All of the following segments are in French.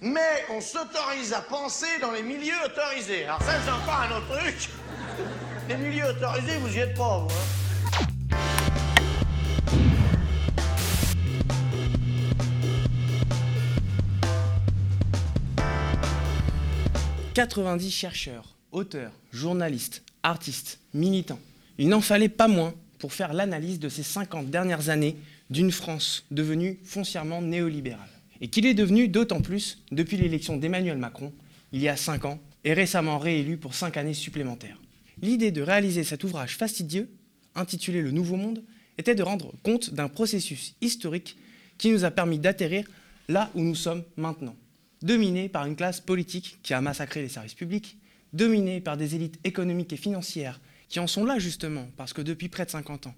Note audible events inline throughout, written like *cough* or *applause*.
mais on s'autorise à penser dans les milieux autorisés. Alors ça, c'est encore un autre truc. Les milieux autorisés, vous y êtes pas, vous. Hein 90 chercheurs, auteurs, journalistes, artistes, militants. Il n'en fallait pas moins pour faire l'analyse de ces 50 dernières années d'une France devenue foncièrement néolibérale. Et qu'il est devenu d'autant plus depuis l'élection d'Emmanuel Macron, il y a 5 ans, et récemment réélu pour 5 années supplémentaires. L'idée de réaliser cet ouvrage fastidieux, intitulé Le Nouveau Monde, était de rendre compte d'un processus historique qui nous a permis d'atterrir là où nous sommes maintenant. Dominé par une classe politique qui a massacré les services publics, dominé par des élites économiques et financières qui en sont là justement parce que depuis près de 50 ans,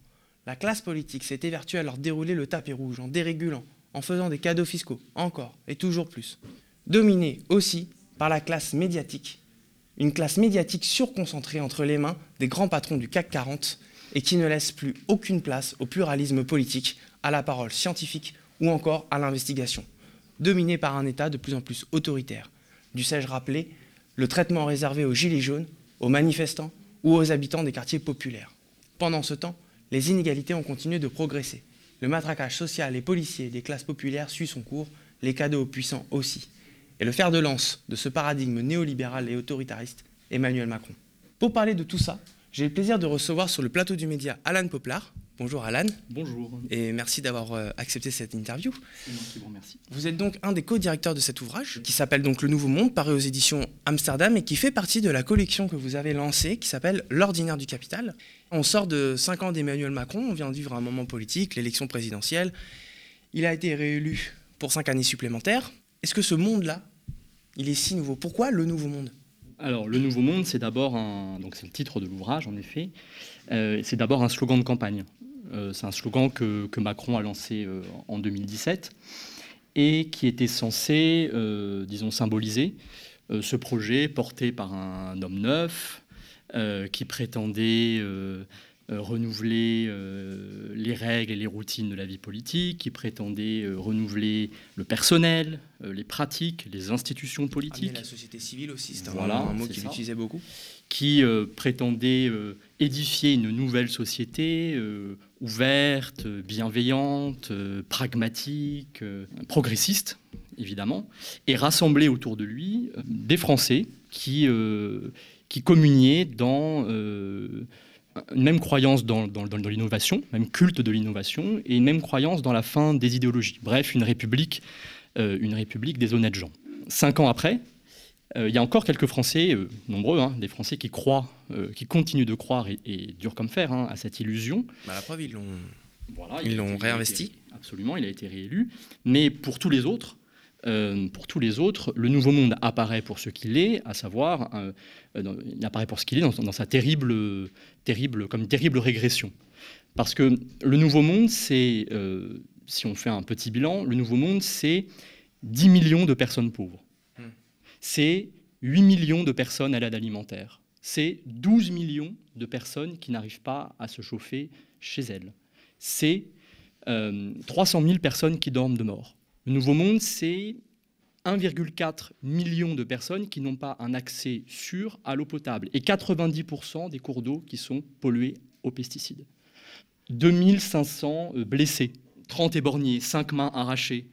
la classe politique s'est évertuée à leur dérouler le tapis rouge en dérégulant, en faisant des cadeaux fiscaux, encore et toujours plus. Dominé aussi par la classe médiatique, une classe médiatique surconcentrée entre les mains des grands patrons du CAC 40 et qui ne laisse plus aucune place au pluralisme politique, à la parole scientifique ou encore à l'investigation. Dominé par un État de plus en plus autoritaire. Dussé-je rappeler le traitement réservé aux gilets jaunes, aux manifestants ou aux habitants des quartiers populaires. Pendant ce temps, les inégalités ont continué de progresser. Le matraquage social et policier des classes populaires suit son cours, les cadeaux aux puissants aussi. Et le fer de lance de ce paradigme néolibéral et autoritariste, Emmanuel Macron. Pour parler de tout ça, j'ai le plaisir de recevoir sur le plateau du média Alan Poplar. Bonjour Alan. Bonjour. Et merci d'avoir euh, accepté cette interview. Vous remercie. Vous êtes donc un des co-directeurs de cet ouvrage qui s'appelle donc Le Nouveau Monde, paru aux éditions Amsterdam et qui fait partie de la collection que vous avez lancée qui s'appelle L'Ordinaire du Capital. On sort de 5 ans d'Emmanuel Macron, on vient de vivre un moment politique, l'élection présidentielle. Il a été réélu pour 5 années supplémentaires. Est-ce que ce monde-là, il est si nouveau? Pourquoi le Nouveau Monde? Alors, le Nouveau Monde, c'est d'abord un. Donc, c'est le titre de l'ouvrage, en effet. Euh, c'est d'abord un slogan de campagne. Euh, c'est un slogan que, Macron a lancé euh, en 2017 et qui était censé, disons, symboliser ce projet porté par un homme neuf qui prétendait renouveler les règles et les routines de la vie politique, qui prétendait renouveler le personnel, les pratiques, les institutions politiques. la société civile aussi, c'est voilà, un mot qu'il utilisait beaucoup qui euh, prétendait euh, édifier une nouvelle société euh, ouverte, bienveillante, pragmatique, progressiste, évidemment, et rassembler autour de lui des Français qui, qui communiaient dans une même croyance dans, dans, dans l'innovation, même culte de l'innovation, et une même croyance dans la fin des idéologies. Bref, une république, une république des honnêtes gens. Cinq ans après, euh, il y a encore quelques Français, euh, nombreux, hein, des Français qui croient, euh, qui continuent de croire et, et dur comme fer hein, à cette illusion. Bah, la preuve, ils l'ont voilà, ils l'ont réinvesti. été, absolument, il a été réélu. Mais pour tous les autres, euh, pour tous les autres, le Nouveau Monde apparaît pour ce qu'il est, à savoir, euh, il apparaît pour ce qu'il est dans, dans, sa terrible, terrible, comme terrible régression. Parce que le Nouveau Monde, c'est, euh, si on fait un petit bilan, le Nouveau Monde, c'est 10 millions de personnes pauvres c'est 8 millions de personnes à l'aide alimentaire. C'est 12 millions de personnes qui n'arrivent pas à se chauffer chez elles. C'est euh, 300 000 personnes qui dorment de mort. Le Nouveau Monde, c'est 1,4 million de personnes qui n'ont pas un accès sûr à l'eau potable et 90% des cours d'eau qui sont pollués aux pesticides. 2500 euh, blessés, 30 éborgnés, 5 mains arrachées,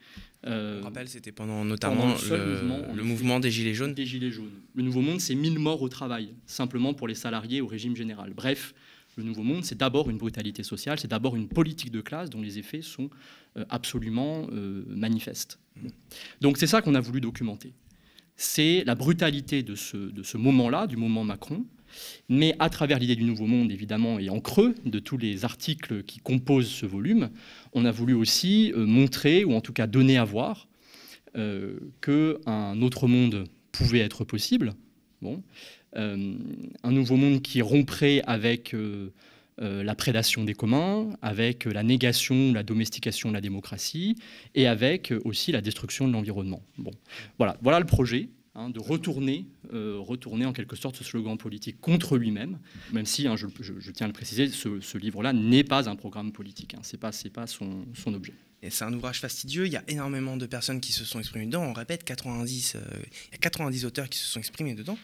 euh, rappelle, c'était pendant notamment pendant le, le, mouvement, le mouvement, des Gilets jaunes. Des Gilets jaunes. Le Nouveau Monde, c'est 1000 morts au travail, simplement pour les salariés au régime général. Bref, le Nouveau Monde, c'est d'abord une brutalité sociale, c'est d'abord une politique de classe dont les effets sont euh, absolument euh, manifestes. Donc c'est ça qu'on a voulu documenter. C'est la brutalité de ce, de ce moment-là, du moment Macron, mais à travers l'idée du Nouveau Monde, évidemment, et en creux de tous les articles qui composent ce volume, on a voulu aussi euh, montrer, ou en tout cas donner à voir, euh, qu'un autre monde pouvait être possible. Bon. Euh, un nouveau monde qui romprait avec euh, euh, la prédation des communs, avec la négation, la domestication de la démocratie, et avec aussi la destruction de l'environnement. Bon. Voilà, voilà le projet hein, de retourner, retourner en quelque sorte ce slogan politique contre lui-même, même si, hein, je, tiens à le préciser, ce, ce livre-là n'est pas un programme politique, hein, ce n'est pas, son, objet. Et c'est un ouvrage fastidieux, il y a énormément de personnes qui se sont exprimées dedans. On répète, 90, euh, il y a 90 auteurs qui se sont exprimés dedans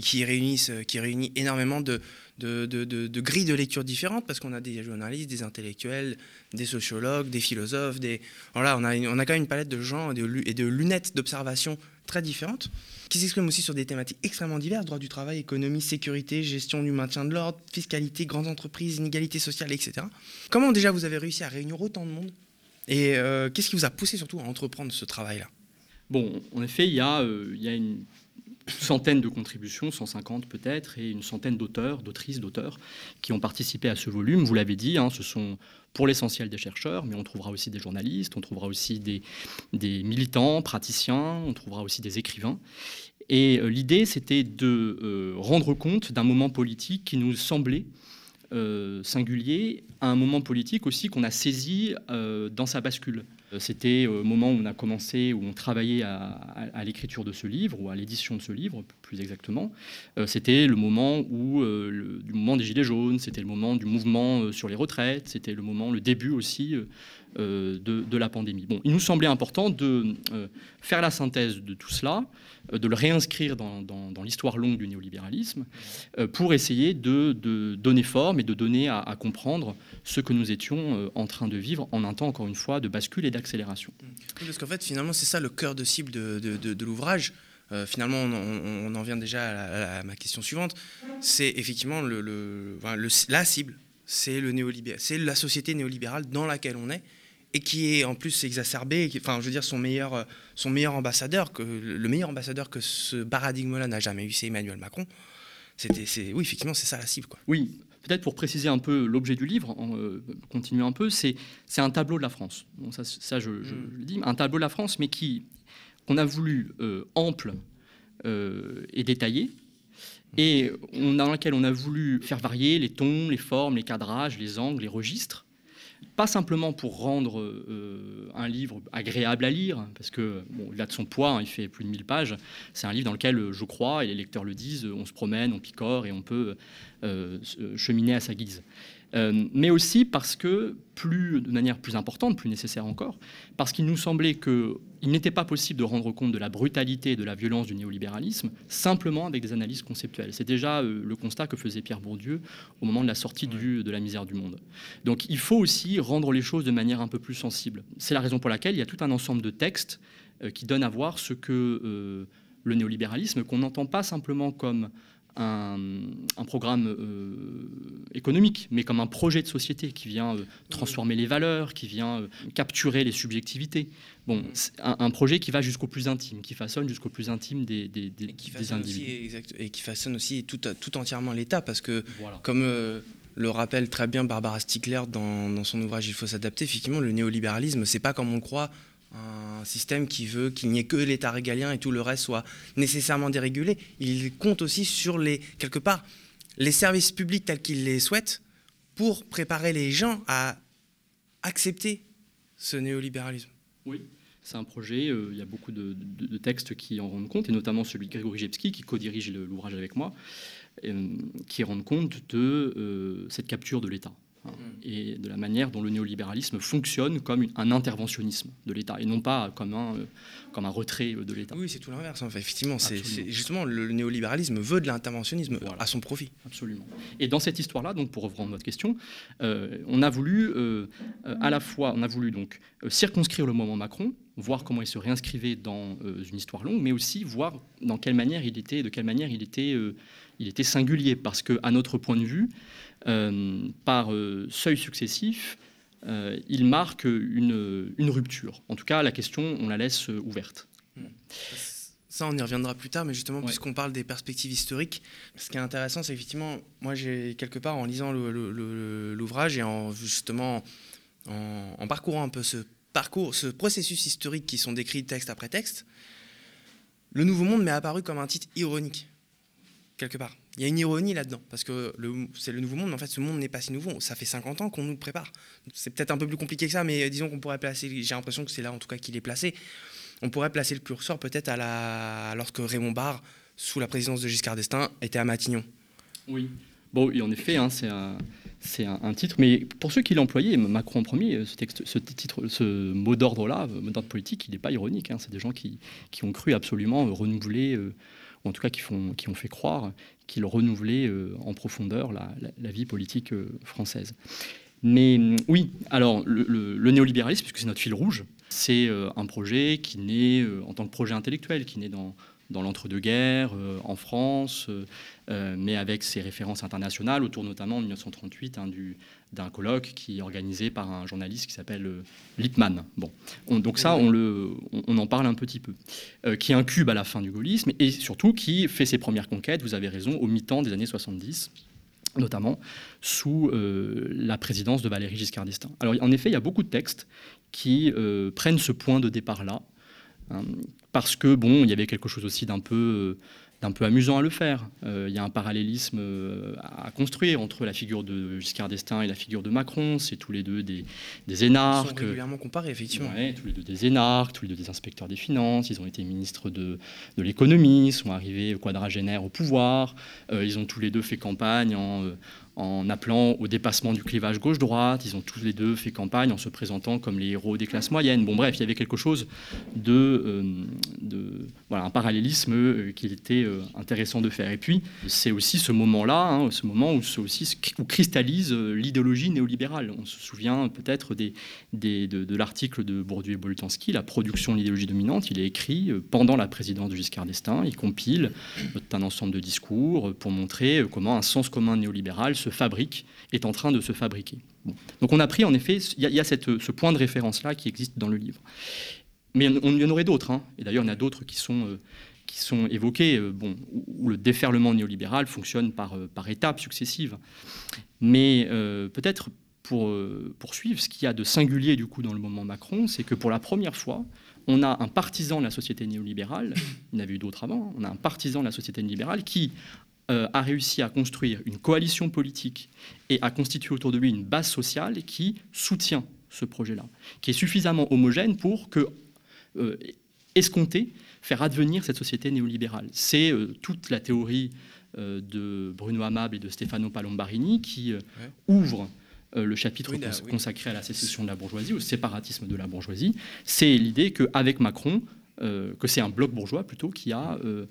qui réunissent, euh, qui réunit énormément de, de, de, de grilles de lecture différentes parce qu'on a des journalistes, des intellectuels, des sociologues, des philosophes, des voilà, on a, quand même une palette de gens et de, et de lunettes d'observation très différentes qui s'expriment aussi sur des thématiques extrêmement diverses droit du travail, économie, sécurité, gestion du maintien de l'ordre, fiscalité, grandes entreprises, inégalité sociale, etc. Comment déjà vous avez réussi à réunir autant de monde? Et euh, qu'est-ce qui vous a poussé surtout à entreprendre ce travail-là? Bon, en effet, il y, a, euh, il y a une centaine de contributions, 150 peut-être, et une centaine d'auteurs, d'autrices, d'auteurs qui ont participé à ce volume. Vous l'avez dit, hein, ce sont pour l'essentiel des chercheurs, mais on trouvera aussi des journalistes, on trouvera aussi des, militants, praticiens, on trouvera aussi des écrivains. Et euh, l'idée, c'était de rendre compte d'un moment politique qui nous semblait euh, singulier à un moment politique aussi qu'on a saisi euh, dans sa bascule. Euh, c'était au moment où on a commencé, où on travaillait à, l'écriture de ce livre, ou à l'édition de ce livre, plus exactement. c'était le moment où, du moment des Gilets jaunes, c'était le moment du mouvement sur les retraites, c'était le moment, le début aussi de, de, la pandémie. Bon, il nous semblait important de faire la synthèse de tout cela, euh, de le réinscrire dans, l'histoire longue du néolibéralisme, euh, pour essayer de, donner forme et de donner à, comprendre ce que nous étions euh, en train de vivre en un temps, encore une fois, de bascule et d'accélération. parce qu'en fait, finalement, c'est ça le cœur de cible de, l'ouvrage. finalement, on, en vient déjà à, ma question suivante. C'est effectivement le, la cible, c'est le c'est la société néolibérale dans laquelle on est et qui est en plus exacerbé, enfin je veux dire son meilleur, euh, son meilleur ambassadeur, que, le meilleur ambassadeur que ce paradigme-là n'a jamais eu, c'est Emmanuel Macron. C'était, c'est, oui, effectivement, c'est ça la cible. Quoi. Oui, peut-être pour préciser un peu l'objet du livre, en, euh, continuer un peu, c'est, c'est un tableau de la France. Bon, ça, ça je, mm. le dis, un tableau de la France, mais qui qu'on a voulu euh, ample et détaillé, et on, dans lequel on a voulu faire varier les tons, les formes, les cadrages, les angles, les registres, pas simplement pour rendre euh, un livre agréable à lire, parce que, bon, il a de son poids, hein, il fait plus de 1000 pages, c'est un livre dans lequel, je crois, et les lecteurs le disent, on se promène, on picore et on peut euh, cheminer à sa guise. Euh, mais aussi parce que, plus, de manière plus importante, plus nécessaire encore, parce qu'il nous semblait qu'il n'était pas possible de rendre compte de la brutalité et de la violence du néolibéralisme simplement avec des analyses conceptuelles. C'est déjà euh, le constat que faisait Pierre Bourdieu au moment de la sortie du, de la misère du monde. Donc il faut aussi rendre les choses de manière un peu plus sensible. C'est la raison pour laquelle il y a tout un ensemble de textes euh, qui donnent à voir ce que le néolibéralisme, qu'on n'entend pas simplement comme un, programme euh, économique, mais comme un projet de société qui vient euh, transformer les valeurs, qui vient euh, capturer les subjectivités. Bon, un, projet qui va jusqu'au plus intime, qui façonne jusqu'au plus intime des, des, des, des individus. et qui façonne aussi tout, tout entièrement l'État, parce que, comme le rappelle très bien Barbara Stickler dans, dans son ouvrage Il faut s'adapter, effectivement, le néolibéralisme, c'est pas comme on le croit un système qui veut qu'il n'y ait que l'État régalien et tout le reste soit nécessairement dérégulé. Il compte aussi sur les, quelque part, les services publics tels qu'il les souhaite pour préparer les gens à accepter ce néolibéralisme. Oui, c'est un projet, euh, il y a beaucoup de, textes qui en rendent compte, et notamment celui de Grégory Jepski, qui co-dirige l'ouvrage avec moi, euh, qui rendent compte de euh, cette capture de l'État. Hein, et de la manière dont le néolibéralisme fonctionne comme un interventionnisme de l'État et non pas comme un, euh, comme un retrait de l'État. Oui, c'est tout l'inverse. effectivement, c'est justement le néolibéralisme veut de l'interventionnisme à son profit. Absolument. Et dans cette histoire-là, donc pour reprendre votre question, euh, on a voulu euh, à la fois, on a voulu donc circonscrire le moment Macron, voir comment il se réinscrivait dans une histoire longue, mais aussi voir dans quelle manière il était, de quelle manière il était, il était singulier, parce que à notre point de vue, euh, par euh, seuil successif, euh, il marque une, rupture. En tout cas, la question, on la laisse ouverte. Ça, on y reviendra plus tard, mais justement, puisqu'on parle des perspectives historiques, ce qui est intéressant, c'est effectivement, moi, j'ai quelque part, en lisant l'ouvrage et en justement en, parcourant un peu ce parcours, ce processus historique qui sont décrits texte après texte, le Nouveau Monde m'est apparu comme un titre ironique, quelque part il y a une ironie là-dedans, parce que c'est le nouveau monde, mais en fait, ce monde n'est pas si nouveau. Ça fait 50 ans qu'on nous prépare. C'est peut-être un peu plus compliqué que ça, mais disons qu'on pourrait placer, j'ai l'impression que c'est là en tout cas qu'il est placé. On pourrait placer le curseur peut-être à la, lorsque Raymond Barre, sous la présidence de Giscard d'Estaing, était à Matignon. Oui. Bon, et en effet, hein, c'est un, titre, mais pour ceux qui l'employaient, Macron en premier, ce, titre, ce mot d'ordre-là, mot d'ordre politique, il n'est pas ironique. Hein. c'est des gens qui, qui, ont cru absolument renouveler, en tout cas qui, ont fait croire qu'il renouvelait en profondeur la, vie politique française. Mais oui, alors le, néolibéralisme, puisque c'est notre fil rouge, c'est euh, un projet qui naît euh, en tant que projet intellectuel, qui naît dans, dans l'entre-deux-guerres, euh, en France, mais avec ses références internationales, autour notamment en 1938 hein, d'un colloque qui est organisé par un journaliste qui s'appelle Lippmann. Bon. donc ça, on, on, en parle un petit peu. qui incube à la fin du gaullisme et surtout qui fait ses premières conquêtes, vous avez raison, au mi-temps des années 70 notamment sous euh, la présidence de Valéry Giscard d'Estaing. Alors en effet, il y a beaucoup de textes qui euh, prennent ce point de départ-là, hein, parce que bon, il y avait quelque chose aussi d'un peu euh, un peu amusant à le faire. Euh, il y a un parallélisme euh, à construire entre la figure de Giscard d'Estaing et la figure de Macron. C'est tous les deux des, des énarques. Ils sont régulièrement comparés, effectivement. tous les deux des énarques, tous les deux des inspecteurs des finances. Ils ont été ministres de, de l'économie, sont arrivés quadragénaires au pouvoir. Euh, ils ont tous les deux fait campagne en, en appelant au dépassement du clivage gauche-droite. Ils ont tous les deux fait campagne en se présentant comme les héros des classes moyennes. Bon, bref, il y avait quelque chose de, euh, de voilà, un parallélisme euh, qu'il était euh, intéressant de faire. Et puis, c'est aussi ce moment-là, hein, ce moment où, aussi, où cristallise l'idéologie néolibérale. On se souvient peut-être des, des, de, l'article de Bourdieu et Boltanski, La production de l'idéologie dominante. Il est écrit pendant la présidence de Giscard d'Estaing. Il compile un ensemble de discours pour montrer comment un sens commun néolibéral se fabrique, est en train de se fabriquer. Donc on a pris en effet, il y a, ce point de référence-là qui existe dans le livre. Mais il y en aurait d'autres, hein. et d'ailleurs il y en a d'autres qui sont, euh, qui sont évoqués, euh, bon, où, le déferlement néolibéral fonctionne par, euh, par étapes successives. Mais peut-être pour poursuivre, ce qu'il y a de singulier du coup dans le moment Macron, c'est que pour la première fois, on a un partisan de la société néolibérale, il y en avait eu d'autres avant, on a un partisan de la société néolibérale qui, a réussi à construire une coalition politique et à constituer autour de lui une base sociale qui soutient ce projet-là, qui est suffisamment homogène pour que, euh, escompter, faire advenir cette société néolibérale. C'est euh, toute la théorie de Bruno Amable et de Stefano Palombarini qui ouvre le chapitre consacré à la sécession de la bourgeoisie, au séparatisme de la bourgeoisie. C'est l'idée qu'avec Macron, euh, que c'est un bloc bourgeois plutôt qui a euh,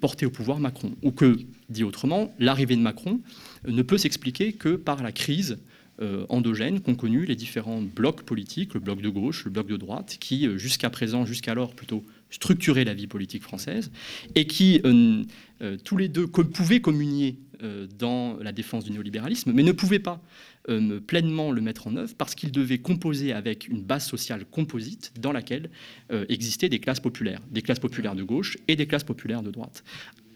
porté au pouvoir Macron. Ou que, dit autrement, l'arrivée de Macron ne peut s'expliquer que par la crise euh, endogène qu'ont connu les différents blocs politiques, le bloc de gauche, le bloc de droite, qui jusqu'à présent, jusqu'alors plutôt, structuraient la vie politique française, et qui tous les deux pouvaient communier dans la défense du néolibéralisme, mais ne pouvaient pas euh, pleinement le mettre en œuvre parce qu'il devait composer avec une base sociale composite dans laquelle euh, existaient des classes populaires, des classes populaires de gauche et des classes populaires de droite.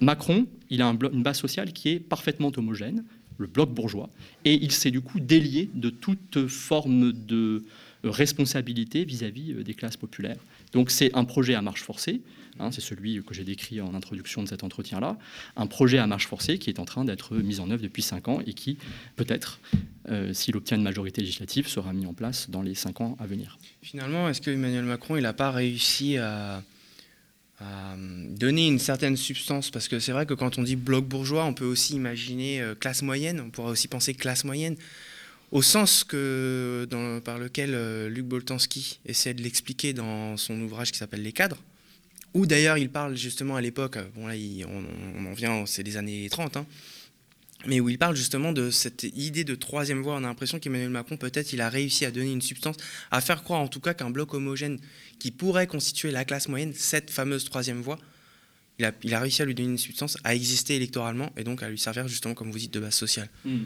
Macron, il a une base sociale qui est parfaitement homogène, le bloc bourgeois, et il s'est du coup délié de toute forme de euh, responsabilité vis-à-vis -vis des classes populaires. Donc c'est un projet à marche forcée, Hein, c'est celui que j'ai décrit en introduction de cet entretien-là, un projet à marche forcée qui est en train d'être mis en œuvre depuis cinq ans et qui, peut-être, euh, s'il obtient une majorité législative, sera mis en place dans les cinq ans à venir. Finalement, est-ce que Emmanuel Macron n'a pas réussi à, donner une certaine substance? Parce que c'est vrai que quand on dit bloc bourgeois, on peut aussi imaginer euh, classe moyenne, on pourrait aussi penser classe moyenne au sens que, par lequel euh, Luc Boltanski essaie de l'expliquer dans son ouvrage qui s'appelle Les cadres, où d'ailleurs il parle justement à l'époque, bon là on, en vient, c'est les années 30, hein, mais où il parle justement de cette idée de troisième voie. On a l'impression qu'Emmanuel Macron, peut-être, il a réussi à donner une substance, à faire croire en tout cas qu'un bloc homogène qui pourrait constituer la classe moyenne, cette fameuse troisième voie, il a, il a, réussi à lui donner une substance, à exister électoralement et donc à lui servir justement, comme vous dites, de base sociale. Hmm.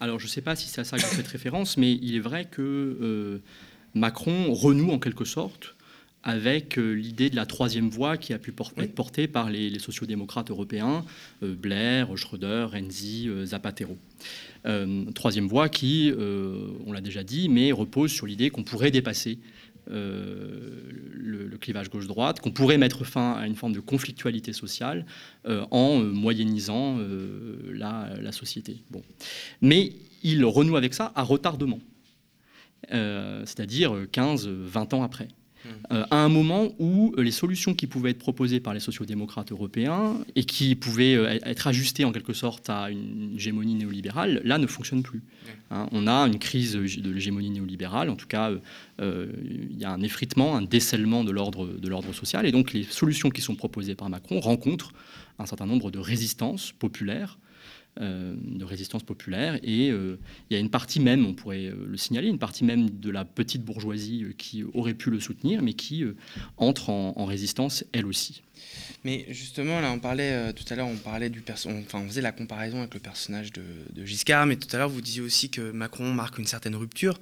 Alors je ne sais pas si c'est à ça que vous faites référence, mais il est vrai que euh, Macron renoue en quelque sorte avec euh, l'idée de la troisième voie qui a pu être portée par les, les sociodémocrates européens, euh, Blair, Schröder, Renzi, euh, Zapatero. troisième voie qui, on l'a déjà dit, mais repose sur l'idée qu'on pourrait dépasser le, clivage gauche-droite, qu'on pourrait mettre fin à une forme de conflictualité sociale en moyennisant la, la, société. Bon. Mais il renoue avec ça à retardement, c'est-à-dire 15-20 ans après. Euh, à un moment où les solutions qui pouvaient être proposées par les sociodémocrates européens et qui pouvaient euh, être ajustées en quelque sorte à une hégémonie néolibérale, là ne fonctionnent plus. Hein, on a une crise de l'hégémonie néolibérale, en tout cas euh, il y a un effritement, un décèlement de l'ordre social, et donc les solutions qui sont proposées par Macron rencontrent un certain nombre de résistances populaires euh, de résistance populaire. Et euh, il y a une partie même, on pourrait euh, le signaler, une partie même de la petite bourgeoisie qui aurait pu le soutenir, mais qui entre en, résistance elle aussi. Mais justement, là, on parlait tout à l'heure, on parlait du enfin, on faisait la comparaison avec le personnage de, Giscard, mais tout à l'heure, vous disiez aussi que Macron marque une certaine rupture.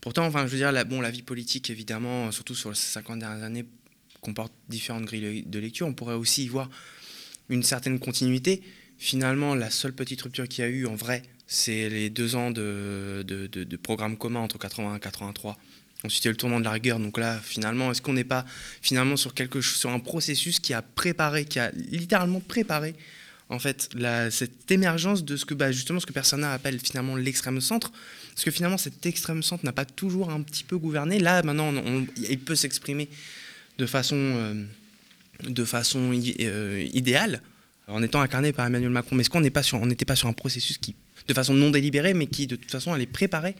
Pourtant, enfin, je veux dire, la, bon, la vie politique, évidemment, surtout sur les 50 dernières années, comporte différentes grilles de lecture. On pourrait aussi y voir une certaine continuité finalement, la seule petite rupture qu'il y a eu en vrai, c'est les deux ans de, programme commun entre 81 et 83. Ensuite, il y a le tournant de la rigueur. Donc là, finalement, est-ce qu'on n'est pas finalement sur quelque sur un processus qui a préparé, qui a littéralement préparé en fait cette émergence de ce que bah, justement ce que Persona appelle finalement l'extrême centre, parce que finalement cet extrême centre n'a pas toujours un petit peu gouverné. Là, maintenant, il peut s'exprimer de façon, euh, de façon euh, idéale en étant incarné par Emmanuel Macron. Mais est-ce qu'on n'était pas, sur, un processus qui, de façon non délibérée, mais qui de toute façon allait préparer,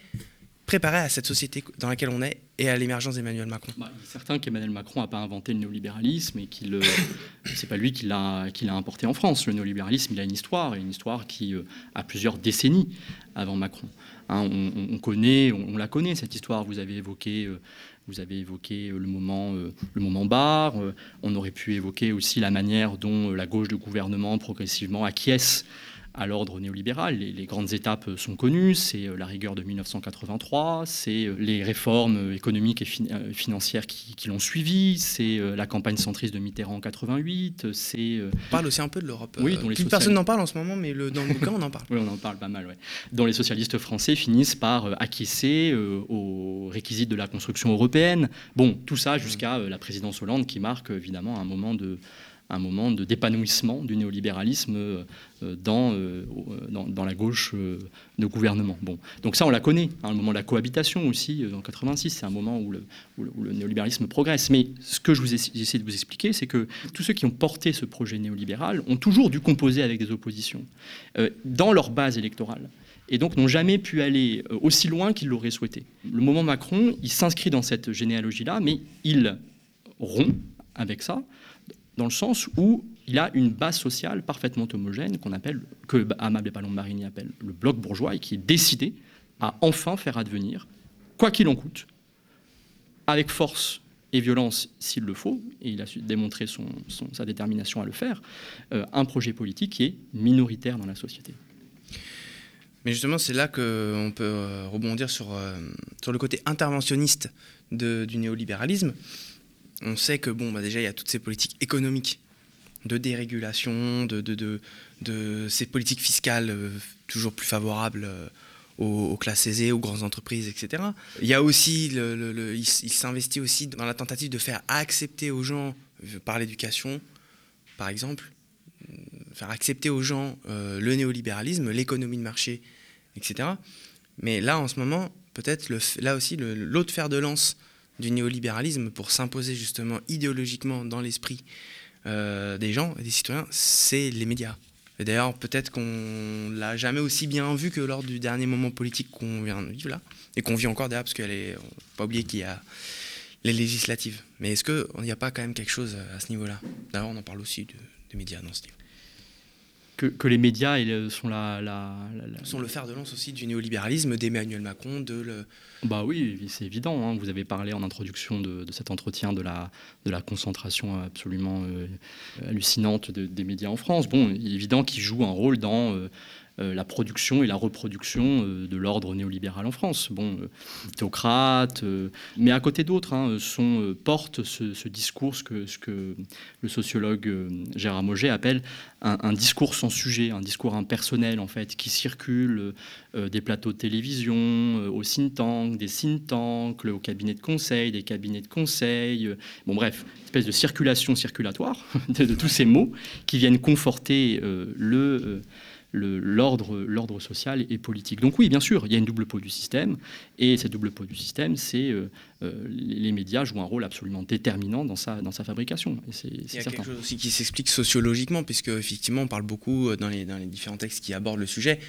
à cette société dans laquelle on est et à l'émergence d'Emmanuel Macron? Bah, certain qu'Emmanuel Macron n'a pas inventé le néolibéralisme et qu'il euh, *coughs* c'est pas lui qui l'a, importé en France. Le néolibéralisme, il a une histoire, une histoire qui euh, a plusieurs décennies avant Macron. Hein, on, connaît, on, la connaît cette histoire. Vous avez évoqué euh, vous avez évoqué euh, le moment, euh, le bar. Euh, on aurait pu évoquer aussi la manière dont la gauche de gouvernement progressivement acquiesce à l'ordre néolibéral. Les, grandes étapes sont connues, c'est euh, la rigueur de 1983, c'est euh, les réformes économiques et euh, financières qui, l'ont suivi, c'est la campagne centriste de Mitterrand en 88, c'est... On parle aussi un peu de l'Europe. Oui, dont les Personne n'en parle en ce moment, mais le, dans le bouquin, on en parle. *laughs* oui, on en parle pas mal, ouais. Dont les socialistes français finissent par acquiescer aux réquisites de la construction européenne. Bon, tout ça jusqu'à la présidence Hollande qui marque évidemment un moment de un moment de d'épanouissement du néolibéralisme euh, euh, dans, euh, dans, dans, la gauche de gouvernement. Bon. Donc ça, on la connaît, hein, le moment de la cohabitation aussi, en 86, c'est un moment où le, où le, néolibéralisme progresse. Mais ce que je vous essaie de vous expliquer, c'est que tous ceux qui ont porté ce projet néolibéral ont toujours dû composer avec des oppositions dans leur base électorale et donc n'ont jamais pu aller aussi loin qu'ils l'auraient souhaité. Le moment Macron, il s'inscrit dans cette généalogie-là, mais il rompt avec ça dans le sens où il a une base sociale parfaitement homogène qu'on appelle, que Amable et Palombe Marini appelle le bloc bourgeois et qui est décidé à enfin faire advenir, quoi qu'il en coûte, avec force et violence s'il le faut, et il a su sa détermination à le faire, euh, un projet politique qui est minoritaire dans la société. Mais justement, c'est là qu'on peut euh, rebondir sur, euh, sur le côté interventionniste du néolibéralisme on sait que bon, bah déjà, il y a toutes ces politiques économiques de dérégulation, de, ces politiques fiscales euh, toujours plus favorables euh, aux, classes aisées, aux grandes entreprises, etc. Il y a aussi, s'investit aussi dans la tentative de faire accepter aux gens, euh, par l'éducation, par exemple, faire accepter aux gens le néolibéralisme, l'économie de marché, etc. Mais là, en ce moment, peut-être là aussi, l'autre fer de lance du néolibéralisme pour s'imposer justement idéologiquement dans l'esprit euh, des gens et des citoyens, c'est les médias. Et d'ailleurs, peut-être qu'on l'a jamais aussi bien vu que lors du dernier moment politique qu'on vient de vivre là, et qu'on vit encore d'ailleurs, parce qu'elle est, pas oublier qu'il y a les législatives. Mais est-ce qu'il n'y a pas quand même quelque chose à ce niveau-là? D'ailleurs, on en parle aussi des médias dans ce livre que, les médias sont la, sont le fer de lance aussi du néolibéralisme d'Emmanuel Macron, de le... Bah oui, c'est évident. Hein. Vous avez parlé en introduction de, cet entretien de la, de la concentration absolument euh, hallucinante des médias en France. Bon, il est évident qu'ils jouent un rôle dans euh, euh, la production et la reproduction euh, de l'ordre néolibéral en France. Bon, euh, théocrate, mais à côté d'autres, hein, portent ce, discours, ce que, ce que le sociologue Gérard Moget appelle un, discours sans sujet, un discours impersonnel en fait, qui circule des plateaux de télévision, au think des think tanks, au cabinet de conseil, des cabinets de conseil. bon, bref, espèce de circulation circulatoire *laughs* de, tous ces mots qui viennent conforter le l'ordre social et politique. Donc oui, bien sûr, il y a une double peau du système, et cette double peau du système, c'est euh, euh, les médias jouent un rôle absolument déterminant dans sa, dans sa fabrication. Et c'est, il y a quelque chose aussi qui s'explique sociologiquement, puisque effectivement, on parle beaucoup dans les, dans les différents textes qui abordent le sujet,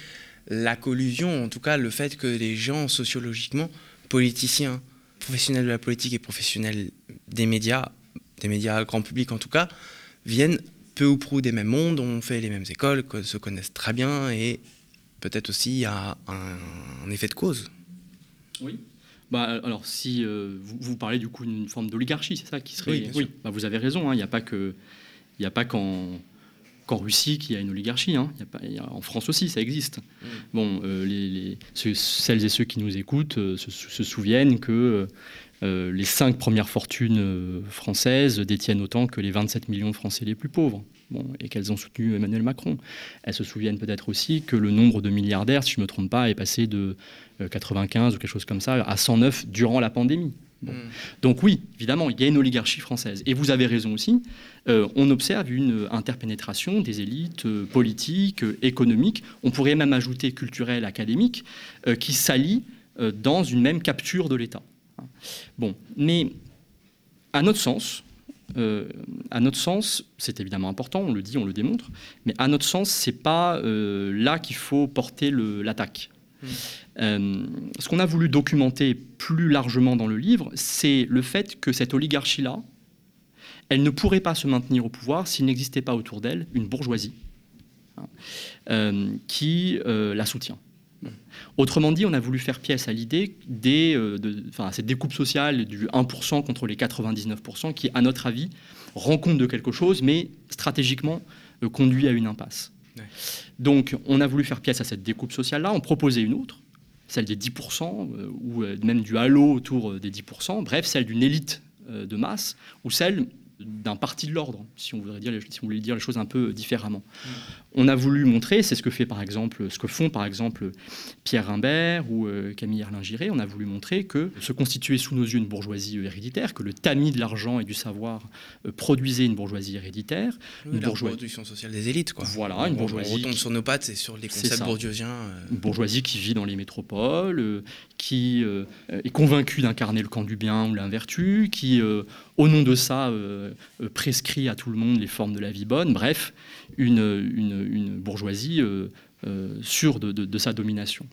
la collusion, en tout cas le fait que les gens sociologiquement, politiciens, professionnels de la politique et professionnels des médias, des médias grand public en tout cas, viennent peu ou prou des mêmes mondes, ont fait les mêmes écoles, se connaissent très bien et peut-être aussi y a un, effet de cause. Oui. Bah, alors si euh, vous, parlez du coup d'une forme d'oligarchie, c'est ça qui serait. Oui, bah, vous avez raison. Hein, il n'y a pas que, il a pas qu'en Russie qu'il y a une oligarchie. Hein. y a en France aussi, ça existe. Mm. Bon, euh, les, celles et ceux qui nous écoutent euh, se, souviennent que euh, les cinq premières fortunes françaises détiennent autant que les 27 millions de Français les plus pauvres. Et qu'elles ont soutenu Emmanuel Macron. Elles se souviennent peut-être aussi que le nombre de milliardaires, si je ne me trompe pas, est passé de 95 euh, ou quelque chose comme ça à 109 durant la pandémie. Hmm. Donc oui, évidemment, il y a une oligarchie française. Et vous avez raison aussi, on observe une interpénétration des élites politiques, économiques, on pourrait même ajouter culturelles, académiques, qui s'allient dans une même capture de l'État. Bon, mais à notre sens, euh, à notre sens, c'est évidemment important, on le dit, on le démontre, mais à notre sens, c'est pas euh, là qu'il faut porter l'attaque. Hmm. Euh, ce qu'on a voulu documenter plus largement dans le livre, c'est le fait que cette oligarchie-là, elle ne pourrait pas se maintenir au pouvoir s'il n'existait pas autour d'elle une bourgeoisie hein, qui la soutient. Autrement dit, on a voulu faire pièce à l'idée des, euh, de, cette découpe sociale du 1% contre les 99% qui, à notre avis, rend compte de quelque chose, mais stratégiquement euh, conduit à une impasse. Donc, on a voulu faire pièce à cette découpe sociale-là, on proposait une autre, celle des 10%, euh, ou même du halo autour des 10%, bref, celle d'une élite de masse, ou celle d'un parti de l'ordre, si on voudrait dire, si on voulait dire les choses un peu différemment. Mm. On a voulu montrer, c'est ce que fait par exemple, ce que font par exemple Pierre Rimbert ou euh, Camille Erlingiré, on a voulu montrer que se constituait sous nos yeux une bourgeoisie héréditaire, que le tamis de l'argent et du savoir euh, produisait une bourgeoisie héréditaire, une bourgeoisie production sociale des élites, quoi. Voilà, une bourgeoisie. On retombe sur nos pattes, c'est sur les concepts bourdieusiens. Euh. Une bourgeoisie qui vit dans les métropoles, qui est convaincue d'incarner le camp du bien ou l'invertu, qui au nom de ça, prescrit à tout le monde les formes de la vie bonne. Bref, une, une, bourgeoisie euh, euh, sûre de, sa domination.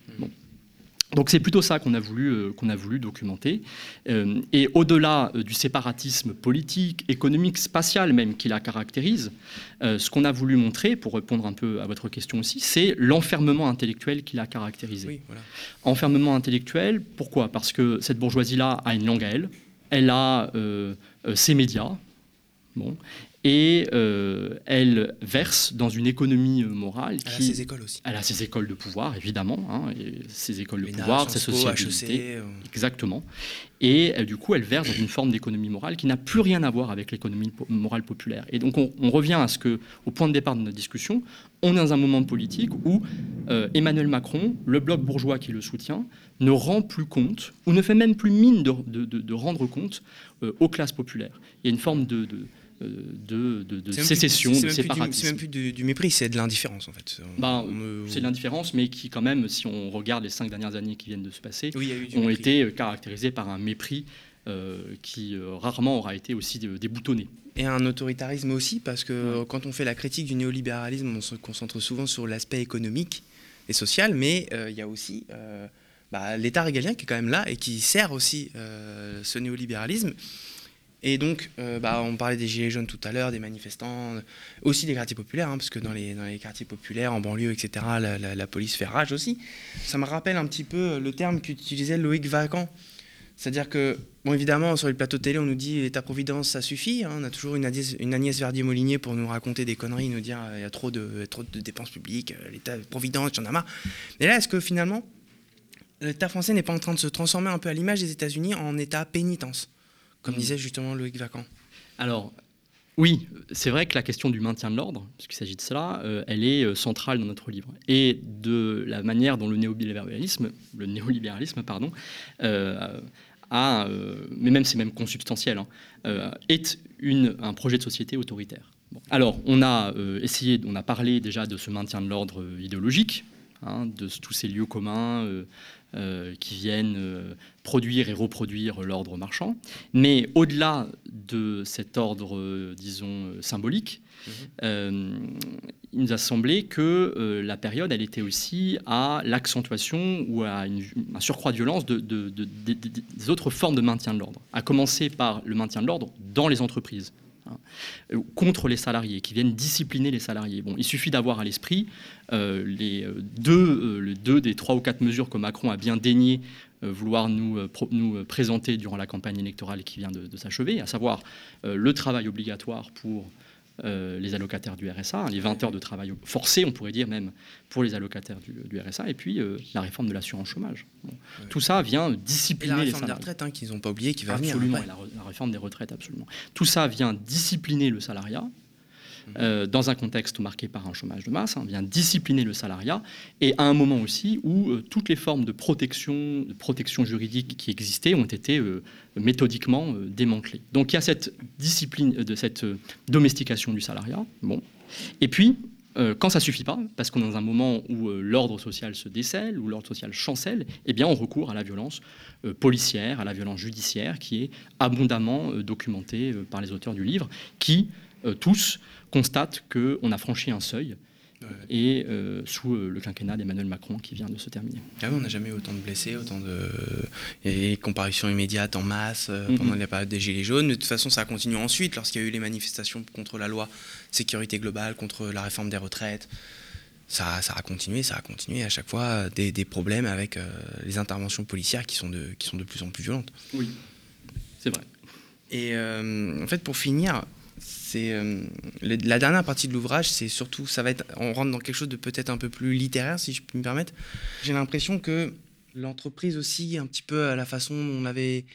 Donc c'est plutôt ça qu'on a voulu, euh, qu'on a voulu documenter. et au-delà du séparatisme politique, économique, spatial même qui la caractérise, ce qu'on a voulu montrer, pour répondre un peu à votre question aussi, c'est l'enfermement intellectuel qui l'a caractérisé. Enfermement intellectuel, pourquoi? Parce que cette bourgeoisie-là a une langue à elle, elle a ses médias, bon, et euh, elle verse dans une économie euh, morale qui... Elle a ses écoles aussi. Elle a ses écoles de pouvoir, évidemment. Hein, et ses écoles de pouvoir, ses sociétés. E Exactement. Et euh, du coup, elle verse dans une forme d'économie morale qui n'a plus rien à voir avec l'économie morale populaire. Et donc, on, revient à ce que, au point de départ de notre discussion, on est dans un moment politique où Emmanuel Macron, le bloc bourgeois qui le soutient, ne rend plus compte, ou ne fait même plus mine de, de, de, rendre compte aux classes populaires. Il y a une forme de de, de, sécession, de séparatisme. C'est même plus du, mépris, c'est de l'indifférence en fait. Ben, c'est de l'indifférence, mais qui quand même, si on regarde les cinq dernières années qui viennent de se passer, ont été euh, caractérisées par un mépris euh, qui euh, rarement aura été aussi déboutonné. Et un autoritarisme aussi, parce que quand on fait la critique du néolibéralisme, on se concentre souvent sur l'aspect économique et social, mais il y a aussi bah, l'État régalien qui est quand même là et qui sert aussi ce néolibéralisme. Et donc, euh, bah, on parlait des gilets jaunes tout à l'heure, des manifestants, aussi des quartiers populaires, hein, parce que dans les, quartiers populaires, en banlieue, etc., la, police fait rage aussi. Ça me rappelle un petit peu le terme qu'utilisait Loïc Vacan. C'est-à-dire que, bon, évidemment, sur les plateaux télé, on nous dit l'État-providence, ça suffit. Hein. on a toujours une Agnès, une Agnès Verdier-Molinier pour nous raconter des conneries, nous dire il y a trop de, trop de dépenses publiques, euh, l'État-providence, j'en ai marre. Mais là, est-ce que finalement, l'État français n'est pas en train de se transformer un peu à l'image des États-Unis en État pénitence? Comme mm. disait justement Loïc Vacan. Alors, oui, c'est vrai que la question du maintien de l'ordre, puisqu'il s'agit de cela, euh, elle est euh, centrale dans notre livre. Et de la manière dont le néolibéralisme, le néolibéralisme pardon, euh, a, mais même c'est même consubstantiel, hein, est une, un projet de société autoritaire. Alors, on a essayé, on a parlé déjà de ce maintien de l'ordre idéologique, hein, de tous ces lieux communs qui viennent produire et reproduire l'ordre marchand. Mais au-delà de cet ordre, disons, symbolique, mhm. il nous a semblé que la période, elle était aussi à l'accentuation ou à un surcroît de violence de, des autres formes de maintien de l'ordre, à commencer par le maintien de l'ordre dans les entreprises. Hein, contre les salariés, qui viennent discipliner les salariés. Bon, il suffit d'avoir à l'esprit euh, les, euh, deux, euh, deux des trois ou quatre mesures que Macron a bien daigné vouloir nous, présenter durant la campagne électorale qui vient de s'achever, à savoir le travail obligatoire pour euh, les allocataires du RSA, hein, les 20 heures de travail forcé, on pourrait dire même, pour les allocataires du, RSA, et puis euh, la réforme de l'assurance chômage. Tout ça vient discipliner et la réforme des retraites, hein, qu'ils n'ont pas oublié, qui va absolument, venir. la, réforme des retraites, absolument. Tout ça vient discipliner le salariat, euh, dans un contexte marqué par un chômage de masse, hein, vient discipliner le salariat, et à un moment aussi où euh, toutes les formes de protection, juridique qui existaient ont été euh, méthodiquement démantelées. Donc il y a cette discipline, de cette domestication du salariat. Bon. Et puis, quand ça suffit pas, parce qu'on est dans un moment où l'ordre social se décèle, où l'ordre social chancelle, eh bien on recourt à la violence policière, à la violence judiciaire, qui est abondamment documentée par les auteurs du livre, qui tous constate qu'on a franchi un seuil. Et euh, sous euh, le quinquennat d'Emmanuel Macron qui vient de se terminer. Ah on n'a jamais eu autant de blessés, autant de et comparutions immédiates en masse euh, pendant la période des Gilets jaunes. de toute façon, ça a continué ensuite lorsqu'il y a eu les manifestations contre la loi sécurité globale, contre la réforme des retraites. Ça, ça a continué, ça a continué à chaque fois des, des problèmes avec les interventions policières qui sont, de, qui sont de plus en plus violentes. Oui, c'est vrai. Et en fait, pour finir, c'est euh, la dernière partie de l'ouvrage, c'est surtout, ça va être, on rentre dans quelque chose de peut-être un peu plus littéraire, si je peux me permettre. J'ai l'impression que l'entreprise aussi, un petit peu à la façon dont on avait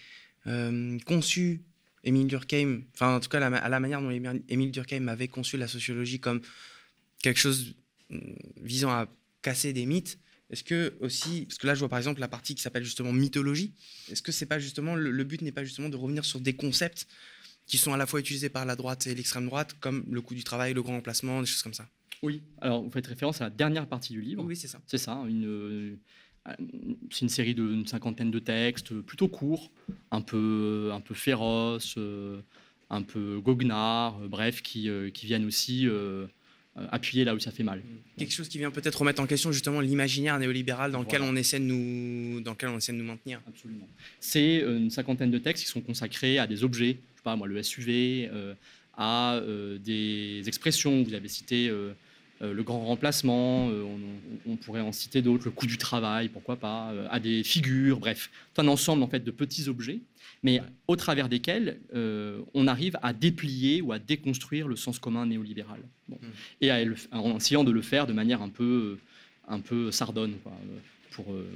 euh, conçu Émile Durkheim, enfin en tout cas à la manière dont Émile Durkheim avait conçu la sociologie comme quelque chose mm, visant à casser des mythes. Est-ce que aussi, parce que là je vois par exemple la partie qui s'appelle justement mythologie, est-ce que c'est pas justement le but n'est pas justement de revenir sur des concepts qui sont à la fois utilisés par la droite et l'extrême droite, comme le coût du travail, le grand emplacement, des choses comme ça. Oui, alors vous faites référence à la dernière partie du livre. Oui, c'est ça. C'est ça, une, euh, c'est une série d'une cinquantaine de textes, plutôt courts, un peu, un peu féroces, euh, un peu goguenards, euh, bref, qui, qui viennent aussi appuyer là où ça fait mal. Quelque chose qui vient peut-être remettre en question justement l'imaginaire néolibéral dans lequel on essaie de nous, dans lequel on essaie de nous maintenir. Absolument. C'est une cinquantaine de textes qui sont consacrés à des objets pas moi, le SUV, euh, à euh, des expressions. Vous avez cité euh, le grand remplacement, on, pourrait en citer d'autres, le coût du travail, pourquoi pas, à des figures, bref, un ensemble en fait de petits objets, mais au travers desquels on arrive à déplier ou à déconstruire le sens commun néolibéral. Bon. Mmh. Et en essayant de le faire de manière un peu, un peu sardonne, quoi, pour euh,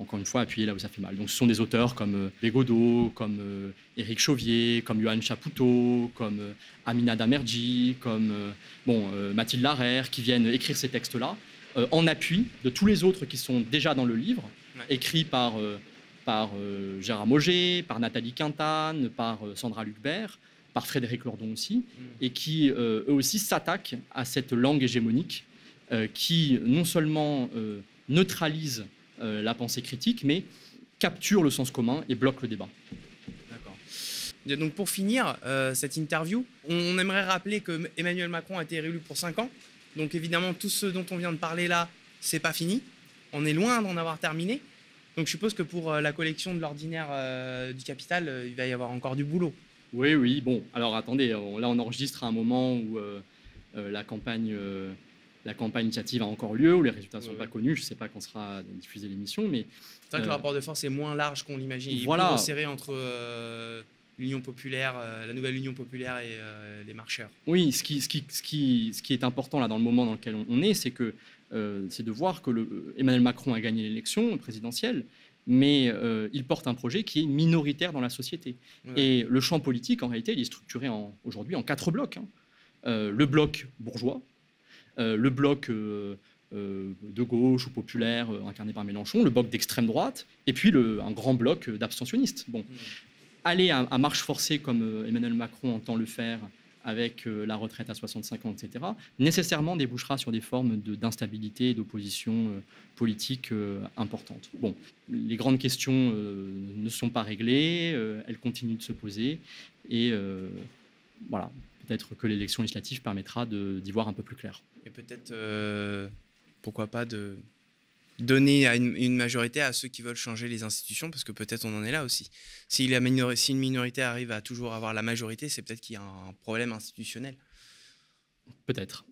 encore une fois, appuyer là où ça fait mal. Donc ce sont des auteurs comme Bégodeau, euh, comme euh, Éric Chauvier, comme Johan Chapoutot, comme Amina Damerji, comme bon, Mathilde Larère, qui viennent écrire ces textes-là en appui de tous les autres qui sont déjà dans le livre, écrits par, par Gérard Moget, par Nathalie Quintane, par Sandra Lucbert, par Frédéric Lordon aussi, mm. et qui eux aussi s'attaquent à cette langue hégémonique qui non seulement neutralise euh, la pensée critique, mais capture le sens commun et bloque le débat. Donc pour finir euh, cette interview, on, aimerait rappeler que Emmanuel Macron a été réélu pour 5 ans. Donc évidemment, tout ce dont on vient de parler là, c'est pas fini. On est loin d'en avoir terminé. Donc je suppose que pour euh, la collection de l'ordinaire du capital, il va y avoir encore du boulot. Oui, oui. Bon, alors attendez, là on enregistre à un moment où la campagne la campagne initiative a encore lieu, où les résultats ne sont pas connus. Je ne sais pas quand sera diffusée l'émission, mais... C'est vrai que le euh, rapport de force est moins large qu'on l'imagine. Il est plus serré entre euh, l'Union populaire, euh, la nouvelle Union populaire et les marcheurs. Oui, ce qui, ce, qui, ce, qui, ce qui est important là dans le moment dans lequel on est, c'est que c'est de voir que le, Emmanuel Macron a gagné l'élection présidentielle, mais il porte un projet qui est minoritaire dans la société. Et le champ politique, en réalité, il est structuré aujourd'hui en quatre blocs. Hein. le bloc bourgeois, le bloc euh, euh, de gauche ou populaire incarné par Mélenchon, le bloc d'extrême droite, et puis le, un grand bloc d'abstentionnistes. Bon. Aller à, marche forcée comme Emmanuel Macron entend le faire avec euh, la retraite à 65 ans, etc., nécessairement débouchera sur des formes de- d'instabilité et d'opposition euh, politique euh, importantes. Bon, les grandes questions euh, ne sont pas réglées, euh, elles continuent de se poser, et euh, voilà, peut-être que l'élection législative permettra d'y voir un peu plus clair. Et peut-être, euh, pourquoi pas, de donner à une, une majorité à ceux qui veulent changer les institutions, parce que peut-être on en est là aussi. Si, la si une minorité arrive à toujours avoir la majorité, c'est peut-être qu'il y a un problème institutionnel. Peut-être.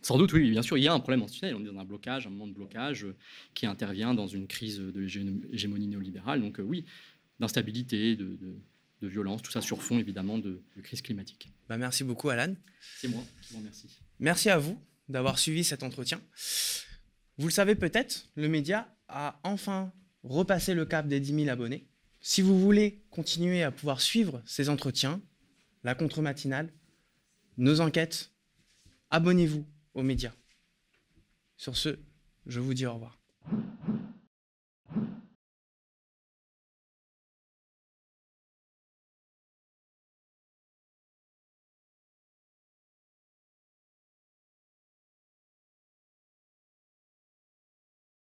Sans doute, oui, bien sûr, il y a un problème institutionnel. On est dans un blocage, un moment de blocage euh, qui intervient dans une crise de l'hégé- l'hégémonie néolibérale. Donc, euh, oui, d'instabilité, de, de- de violence, tout ça sur fond, évidemment, de, de crise climatique. Bah, merci beaucoup, Alan. C'est moi qui vous remercie. Merci à vous d'avoir suivi cet entretien. Vous le savez peut-être, le média a enfin repassé le cap des 10 000 abonnés. Si vous voulez continuer à pouvoir suivre ces entretiens, la contre-matinale, nos enquêtes, abonnez-vous aux médias. Sur ce, je vous dis au revoir.